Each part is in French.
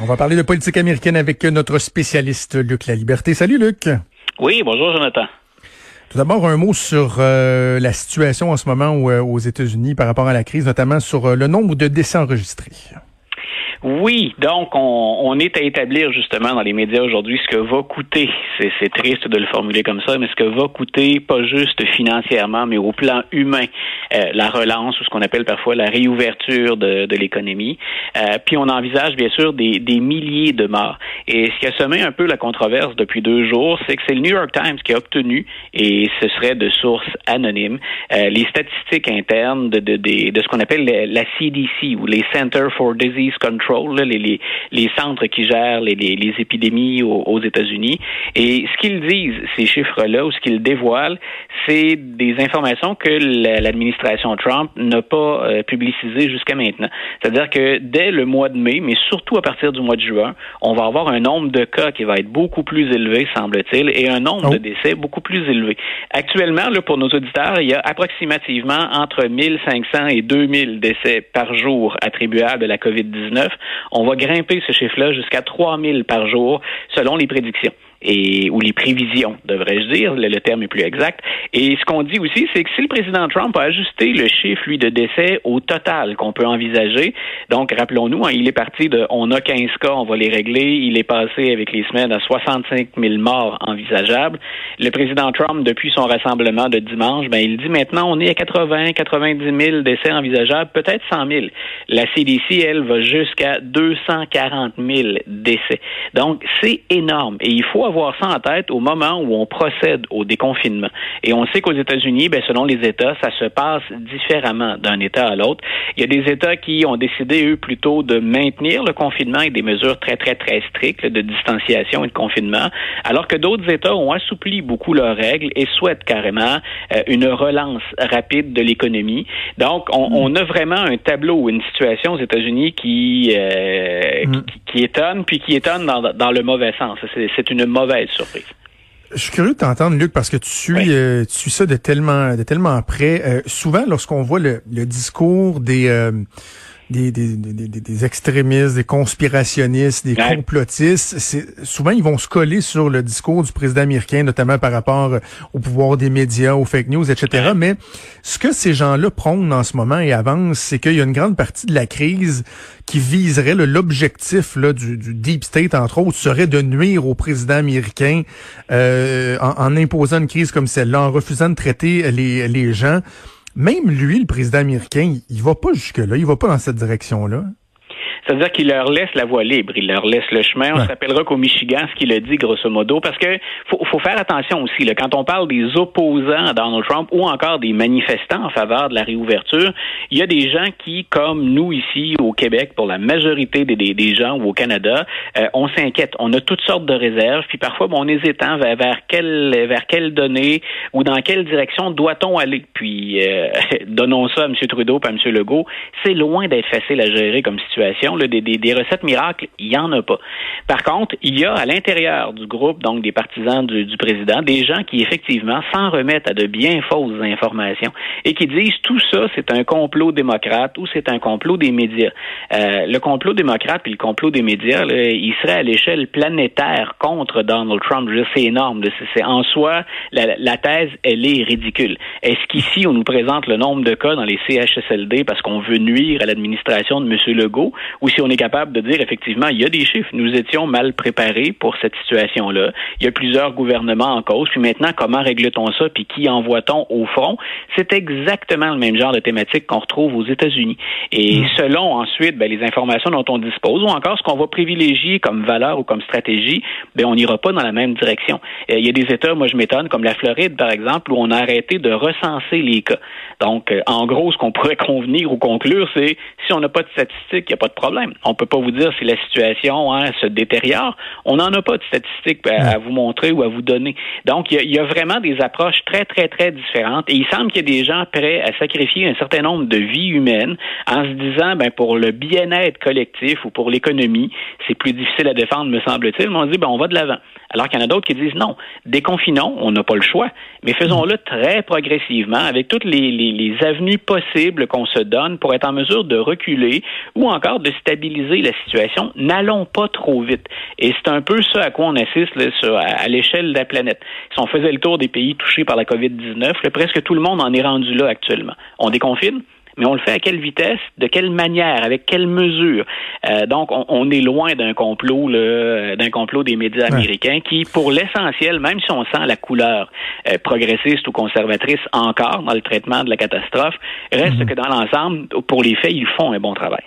On va parler de politique américaine avec notre spécialiste Luc La Liberté. Salut Luc. Oui, bonjour Jonathan. Tout d'abord, un mot sur euh, la situation en ce moment euh, aux États-Unis par rapport à la crise, notamment sur euh, le nombre de décès enregistrés. Oui, donc on, on, est à établir justement dans les médias aujourd'hui ce que va coûter, c'est triste de le formuler comme ça, mais ce que va coûter pas juste financièrement, mais au plan humain, euh, la relance ou ce qu'on appelle parfois la réouverture de, de l'économie. Euh, puis on envisage bien sûr des, des, milliers de morts. Et ce qui a semé un peu la controverse depuis deux jours, c'est que c'est le New York Times qui a obtenu, et ce serait de sources anonymes, euh, les statistiques internes de, de, de ce qu'on appelle la CDC ou les Center for Disease Control les, les, centres qui gèrent les, les épidémies aux, États-Unis. Et ce qu'ils disent, ces chiffres-là, ou ce qu'ils dévoilent, c'est des informations que l'administration Trump n'a pas euh, publicisées jusqu'à maintenant. C'est-à-dire que dès le mois de mai, mais surtout à partir du mois de juin, on va avoir un nombre de cas qui va être beaucoup plus élevé, semble-t-il, et un nombre de oh. décès beaucoup plus élevé. Actuellement, là, pour nos auditeurs, il y a approximativement entre 1500 et 2000 décès par jour attribuables à la COVID-19. On va grimper ce chiffre-là jusqu'à 3000 par jour selon les prédictions et ou les prévisions, devrais-je dire, le, terme est plus exact. Et ce qu'on dit aussi, c'est que si le président Trump a ajusté le chiffre, lui, de décès au total qu'on peut envisager, donc rappelons-nous, hein, il est parti de on a 15 cas, on va les régler, il est passé avec les semaines à 65 000 morts envisageables. Le président Trump, depuis son rassemblement de dimanche, ben, il dit maintenant on est à 80, 90 000 décès envisageables, peut-être 100 000. La CDC, elle, va jusqu'à 240 000 décès. Donc, c'est énorme. Et il faut avoir ça en tête au moment où on procède au déconfinement. Et on sait qu'aux États-Unis, ben, selon les États, ça se passe différemment d'un État à l'autre. Il y a des États qui ont décidé, eux, plutôt de maintenir le confinement avec des mesures très, très, très strictes de distanciation et de confinement, alors que d'autres États ont assoupli beaucoup leurs règles et souhaitent carrément euh, une relance rapide de l'économie. Donc, on, on, a vraiment un tableau, une situation aux États-Unis qui, euh, mm. qui, qui, étonne, puis qui étonne dans, dans le mauvais sens. C'est une mauvaise surprise. Je suis curieux de t'entendre, Luc, parce que tu suis, euh, tu suis ça de tellement, de tellement près. Euh, souvent, lorsqu'on voit le, le, discours des, euh, des, des, des, des, extrémistes, des conspirationnistes, des complotistes, c'est souvent ils vont se coller sur le discours du président américain, notamment par rapport euh, au pouvoir des médias, aux fake news, etc. Mais ce que ces gens-là prônent en ce moment et avancent, c'est qu'il y a une grande partie de la crise qui viserait l'objectif du, du, deep state, entre autres, serait de nuire au président américain euh, en, en, imposant une crise comme celle-là, en refusant de traiter les, les gens même lui, le président américain, il va pas jusque-là, il va pas dans cette direction-là. C'est-à-dire qu'il leur laisse la voie libre, il leur laisse le chemin. On se rappellera qu'au Michigan, ce qu'il a dit grosso modo, parce que faut, faut faire attention aussi. Là, quand on parle des opposants à Donald Trump ou encore des manifestants en faveur de la réouverture, il y a des gens qui, comme nous ici au Québec, pour la majorité des, des, des gens ou au Canada, euh, on s'inquiète. On a toutes sortes de réserves, puis parfois bon, on hésitant vers, vers quelle vers quelle donnée ou dans quelle direction doit-on aller. Puis euh, donnons ça à M. Trudeau et à M. Legault. C'est loin d'être facile à gérer comme situation des, recettes miracles, il n'y en a pas. Par contre, il y a à l'intérieur du groupe, donc des partisans du, président, des gens qui effectivement s'en remettent à de bien fausses informations et qui disent tout ça, c'est un complot démocrate ou c'est un complot des médias. Euh, le complot démocrate puis le complot des médias, il serait à l'échelle planétaire contre Donald Trump. C'est énorme. C'est en soi, la, thèse, elle est ridicule. Est-ce qu'ici, on nous présente le nombre de cas dans les CHSLD parce qu'on veut nuire à l'administration de M. Legault si on est capable de dire effectivement, il y a des chiffres. Nous étions mal préparés pour cette situation-là. Il y a plusieurs gouvernements en cause. Puis maintenant, comment règle-t-on ça? Puis qui envoie-t-on au front? C'est exactement le même genre de thématique qu'on retrouve aux États-Unis. Et mm. selon ensuite ben, les informations dont on dispose, ou encore ce qu'on va privilégier comme valeur ou comme stratégie, ben, on n'ira pas dans la même direction. Euh, il y a des États, moi je m'étonne, comme la Floride par exemple, où on a arrêté de recenser les cas. Donc, euh, en gros, ce qu'on pourrait convenir ou conclure, c'est si on n'a pas de statistiques, il n'y a pas de problème. On peut pas vous dire si la situation hein, se détériore. On n'en a pas de statistiques à, vous montrer ou à vous donner. Donc, il y, a, vraiment des approches très, très, très différentes. Et il semble qu'il y ait des gens prêts à sacrifier un certain nombre de vies humaines en se disant, ben, pour le bien-être collectif ou pour l'économie, c'est plus difficile à défendre, me semble-t-il. Mais on dit, ben, on va de l'avant. Alors qu'il y en a d'autres qui disent non, déconfinons, on n'a pas le choix, mais faisons-le très progressivement avec toutes les, avenues possibles qu'on se donne pour être en mesure de reculer ou encore de stabiliser la situation. N'allons pas trop vite. Et c'est un peu ça à quoi on assiste à, l'échelle de la planète. Si on faisait le tour des pays touchés par la COVID-19, presque tout le monde en est rendu là actuellement. On déconfine, mais on le fait à quelle vitesse, de quelle manière, avec quelle mesure? Euh, donc, on, est loin d'un complot, d'un complot des médias américains qui, pour l'essentiel, même si on sent la couleur euh, progressiste ou conservatrice encore dans le traitement de la catastrophe, reste mhm. que dans l'ensemble, pour les faits, ils font un bon travail.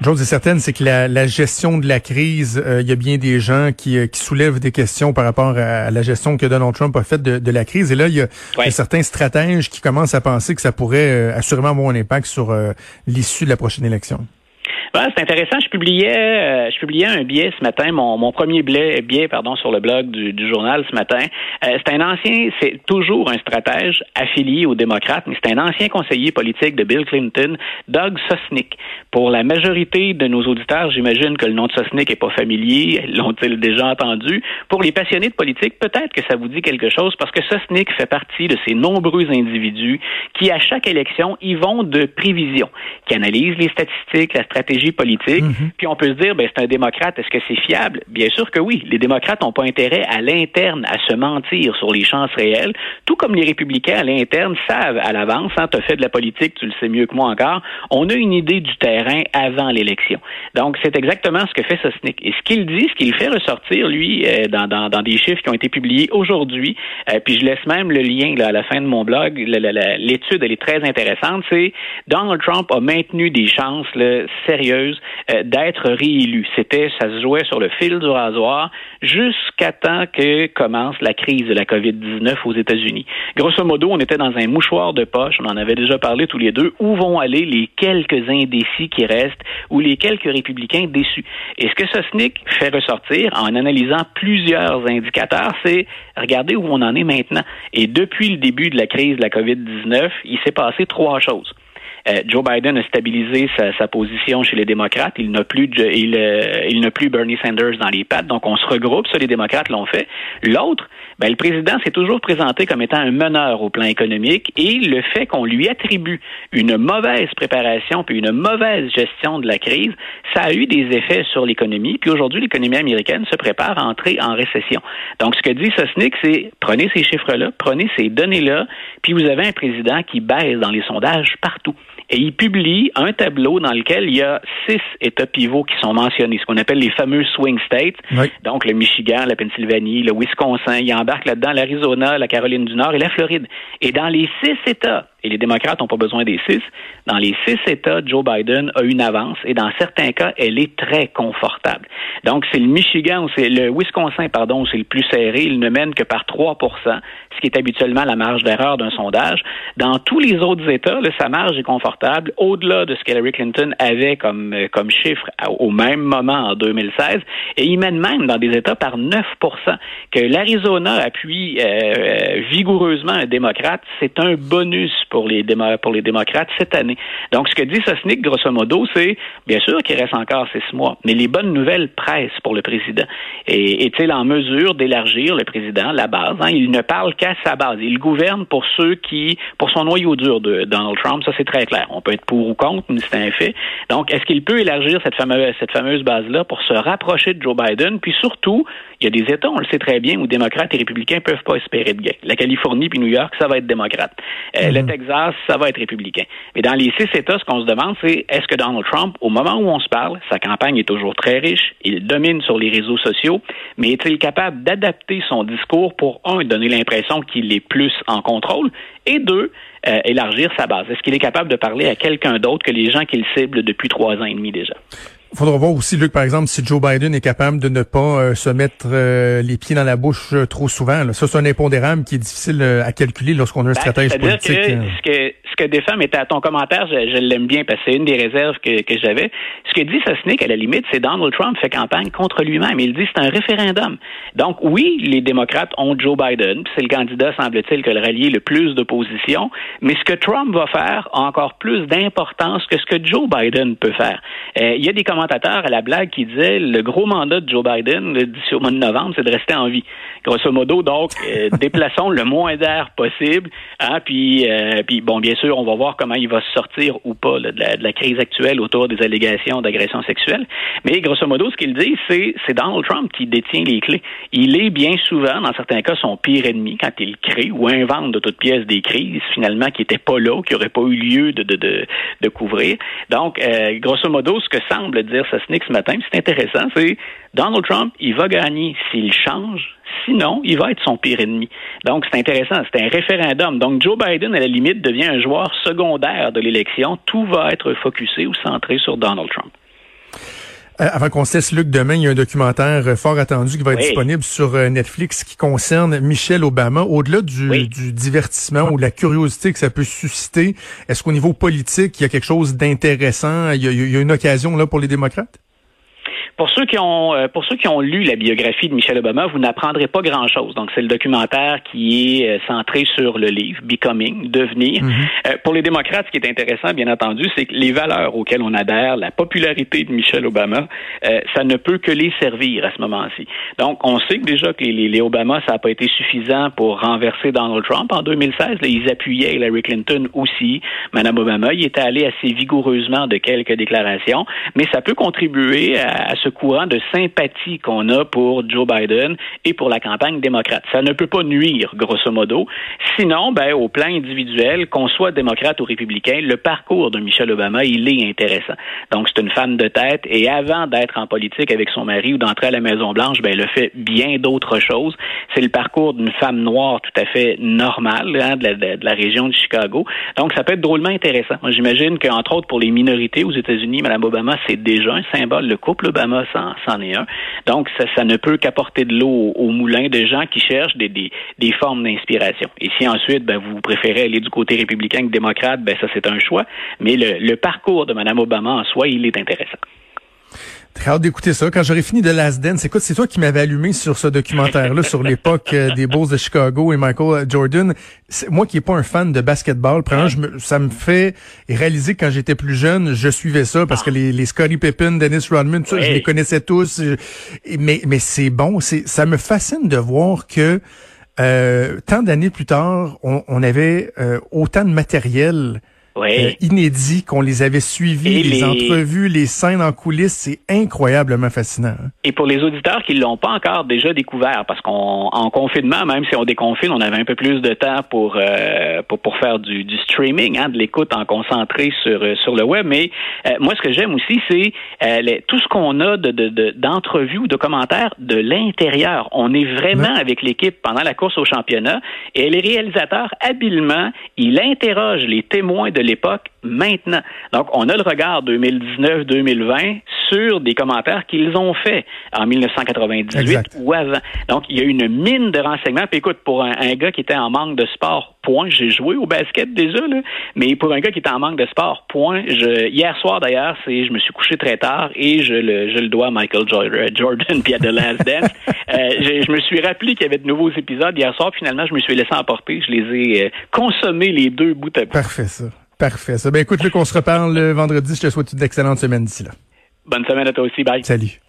Une chose est certaine, c'est que la, gestion de la crise, euh, il y a bien des gens qui, qui, soulèvent des questions par rapport à, la gestion que Donald Trump a faite de, la crise. Et là, il y, a, certains stratèges qui commencent à penser que ça pourrait euh, assurément avoir un impact sur euh, l'issue de la prochaine élection c'est intéressant. Je publiais, euh, je publiais un billet ce matin, mon, mon premier billet, billet pardon, sur le blog du, du journal ce matin. Euh, c'est un ancien, c'est toujours un stratège affilié aux démocrates, mais c'est un ancien conseiller politique de Bill Clinton, Doug Sosnick. Pour la majorité de nos auditeurs, j'imagine que le nom de Sosnick est pas familier, l'ont-ils déjà entendu? Pour les passionnés de politique, peut-être que ça vous dit quelque chose parce que Sosnick fait partie de ces nombreux individus qui, à chaque élection, y vont de prévision, qui analysent les statistiques, la stratégie politique. Mhm. Puis on peut se dire, ben, c'est un démocrate, est-ce que c'est fiable? Bien sûr que oui. Les démocrates n'ont pas intérêt à l'interne à se mentir sur les chances réelles, tout comme les républicains à l'interne savent à l'avance, hein, tu as fait de la politique, tu le sais mieux que moi encore, on a une idée du terrain avant l'élection. Donc, c'est exactement ce que fait Sosnick. Et ce qu'il dit, ce qu'il fait ressortir, lui, euh, dans, dans, dans, des chiffres qui ont été publiés aujourd'hui, euh, puis je laisse même le lien là, à la fin de mon blog, l'étude, elle est très intéressante, c'est Donald Trump a maintenu des chances là, sérieuses euh, d'être réélu. C'était, ça se jouait sur le fil du rasoir jusqu'à temps que commence la crise de la COVID-19 aux États-Unis. Grosso modo, on était dans un mouchoir de poche, on en avait déjà parlé tous les deux, où vont aller les quelques indécis qui restent ou les quelques républicains déçus? Et ce que Sosnick fait ressortir en analysant plusieurs indicateurs, c'est regardez où on en est maintenant. Et depuis le début de la crise de la COVID-19, il s'est passé trois choses. Euh, Joe Biden a stabilisé sa, position chez les démocrates. Il n'a plus, il, euh, il n'a plus Bernie Sanders dans les pattes. Donc, on se regroupe. Ça, les démocrates l'ont fait. L'autre, ben, le président s'est toujours présenté comme étant un meneur au plan économique et le fait qu'on lui attribue une mauvaise préparation puis une mauvaise gestion de la crise, ça a eu des effets sur l'économie. Puis aujourd'hui, l'économie américaine se prépare à entrer en récession. Donc, ce que dit Sosnick, c'est prenez ces chiffres-là, prenez ces données-là, puis vous avez un président qui baisse dans les sondages partout et il publie un tableau dans lequel il y a six États pivots qui sont mentionnés, ce qu'on appelle les fameux swing states. Donc le Michigan, la Pennsylvanie, le Wisconsin, il embarque là-dedans l'Arizona, la Caroline du Nord et la Floride. Et dans les six États, et les démocrates n'ont pas besoin des six. Dans les six États, Joe Biden a une avance et dans certains cas, elle est très confortable. Donc, c'est le Michigan c'est le Wisconsin, pardon, c'est le plus serré. Il ne mène que par 3% ce qui est habituellement la marge d'erreur d'un sondage. Dans tous les autres États, sa marge est confortable, au-delà de ce qu'Hillary Clinton avait comme, euh, comme chiffre au même moment en 2016. Et il mène même dans des États par 9% Que l'Arizona appuie euh, euh, vigoureusement un démocrate, c'est un bonus pour les, pour les démocrates cette année. Donc, ce que dit Sosnick, grosso modo, c'est bien sûr qu'il reste encore six mois, mais les bonnes nouvelles pressent pour le président. Et est-il en mesure d'élargir le président, la base? Hein? Il ne parle qu'à sa base. Il gouverne pour ceux qui, pour son noyau dur de Donald Trump, ça c'est très clair. On peut être pour ou contre, mais c'est un fait. Donc, est-ce qu'il peut élargir cette fameuse, cette fameuse base-là pour se rapprocher de Joe Biden? Puis surtout, il y a des États, on le sait très bien, où démocrates et républicains ne peuvent pas espérer de gain. La Californie puis New York, ça va être démocrate. Euh, mhm. Ça va être républicain. Mais dans les six États, ce qu'on se demande, c'est est-ce que Donald Trump, au moment où on se parle, sa campagne est toujours très riche, il domine sur les réseaux sociaux, mais est-il capable d'adapter son discours pour, un, donner l'impression qu'il est plus en contrôle, et deux, euh, élargir sa base? Est-ce qu'il est capable de parler à quelqu'un d'autre que les gens qu'il cible depuis trois ans et demi déjà? Faudra voir aussi, Luc, par exemple, si Joe Biden est capable de ne pas euh, se mettre euh, les pieds dans la bouche euh, trop souvent. Là. Ça, c'est un impondérable qui est difficile à calculer lorsqu'on a un ben, stratège politique. Que, que défend, mais à ton commentaire, je, l'aime bien parce que c'est une des réserves que, que j'avais. Ce que dit Sosnick, à la limite, c'est Donald Trump fait campagne contre lui-même. Il dit c'est un référendum. Donc oui, les démocrates ont Joe Biden, c'est le candidat, semble-t-il, que le rallier le plus d'opposition, mais ce que Trump va faire a encore plus d'importance que ce que Joe Biden peut faire. il y a des commentaires commentateur à la blague qui disait le gros mandat de Joe Biden d'ici au mois de novembre, c'est de rester en vie. Grosso modo, donc, euh, déplaçons le moins d'air possible. Hein, puis, euh, puis, bon, bien sûr, on va voir comment il va se sortir ou pas de, la, crise actuelle autour des allégations d'agression sexuelle. Mais grosso modo, ce qu'il dit, c'est c'est Donald Trump qui détient les clés. Il est bien souvent, dans certains cas, son pire ennemi quand il crée ou invente de toutes pièces des crises finalement qui n'étaient pas là, qui n'auraient pas eu lieu de, de, de, de couvrir. Donc, euh, grosso modo, ce que semble dire Sasnick ce matin, c'est intéressant, c'est Donald Trump, il va gagner s'il change, sinon, il va être son pire ennemi. Donc, c'est intéressant, c'est un référendum. Donc, Joe Biden, à la limite, devient un joueur secondaire de l'élection. Tout va être focusé ou centré sur Donald Trump. Euh, avant qu'on se laisse, Luc, demain, il y a un documentaire euh, fort attendu qui va être disponible sur euh, Netflix qui concerne Michelle Obama. Au-delà du, du, divertissement ou de la curiosité que ça peut susciter, est-ce qu'au niveau politique, il y a quelque chose d'intéressant? Il, il y a une occasion là pour les démocrates? Pour ceux qui ont euh, pour ceux qui ont lu la biographie de Michelle Obama, vous n'apprendrez pas grand-chose. Donc c'est le documentaire qui est euh, centré sur le livre Becoming, devenir. Euh, pour les démocrates, ce qui est intéressant, bien entendu, c'est que les valeurs auxquelles on adhère, la popularité de Michelle Obama, ça ne peut que les servir à ce moment-ci. Donc on sait que déjà que les, les Obama, ça n'a pas été suffisant pour renverser Donald Trump en 2016. Là, ils appuyaient Hillary Clinton aussi. Madame Obama, il était allé assez vigoureusement de quelques déclarations, mais ça peut contribuer à, à ce courant de sympathie qu'on a pour Joe Biden et pour la campagne démocrate. Ça ne peut pas nuire, grosso modo. Sinon, ben, au plan individuel, qu'on soit démocrate ou républicain, le parcours de Michelle Obama, il est intéressant. Donc, c'est une femme de tête et avant d'être en politique avec son mari ou d'entrer à la Maison-Blanche, ben, elle fait bien d'autres choses. C'est le parcours d'une femme noire tout à fait normale hein, de, la, région de Chicago. Donc, ça peut être drôlement intéressant. J'imagine qu'entre autres, pour les minorités aux États-Unis, Mme Obama, c'est déjà un symbole. Le couple Obama est un. Donc, ça, ne peut qu'apporter de l'eau au, moulin de gens qui cherchent des, des, formes d'inspiration. Et si ensuite, ben, vous préférez aller du côté républicain que démocrate, ben, ça, c'est un choix. Mais le, le parcours de Mme Obama en soi, il est intéressant. Très hâte d'écouter ça. Quand j'aurais fini de Last Dance, écoute, c'est toi qui m'avais allumé sur ce documentaire-là sur l'époque euh, des Bulls de Chicago et Michael Jordan. Moi qui n'ai pas un fan de basketball, ça me fait réaliser que quand j'étais plus jeune, je suivais ça parce que les, les Scottie Pippen, Dennis Rodman, tout ça, je les connaissais tous. mais mais c'est bon, c'est ça me fascine de voir que euh, tant d'années plus tard, on, on avait euh, autant de matériel euh, inédits, qu'on les avait suivis, les, entrevues, les scènes en coulisses, c'est incroyablement fascinant. Hein. Et pour les auditeurs qui l'ont pas encore déjà découvert, parce qu'en confinement, même si on déconfine, on avait un peu plus de temps pour euh, pour, pour, faire du, du streaming, hein, de l'écoute en concentré sur euh, sur le web. Mais moi, ce que j'aime aussi, c'est tout ce qu'on a de d'entrevues de, ou de commentaires de l'intérieur. On est vraiment avec l'équipe pendant la course au championnat et les réalisateurs habilement, il interroge les témoins de l'époque maintenant. Donc, on a le regard 2019-2020 sur des commentaires qu'ils ont faits en 1998 ou avant. Donc, il y a une mine de renseignements. Puis écoute, pour un, gars qui était en manque de sport, point, j'ai joué au basket déjà, là, mais pour un gars qui était en manque de sport, point, je, hier soir d'ailleurs, c'est, je me suis couché très tard et je le, je le dois à Michael Jordan puis à The Last Dance. euh, je, me suis rappelé qu'il y avait de nouveaux épisodes hier soir, finalement, je me suis laissé emporter, je les ai euh, consommés les deux bouts à bout. Parfait, ça. Parfait. Ça. Ben, écoute, Luc, on se reparle le vendredi. Je te souhaite une excellente semaine d'ici là. Bonne semaine à toi aussi. Bye. Salut.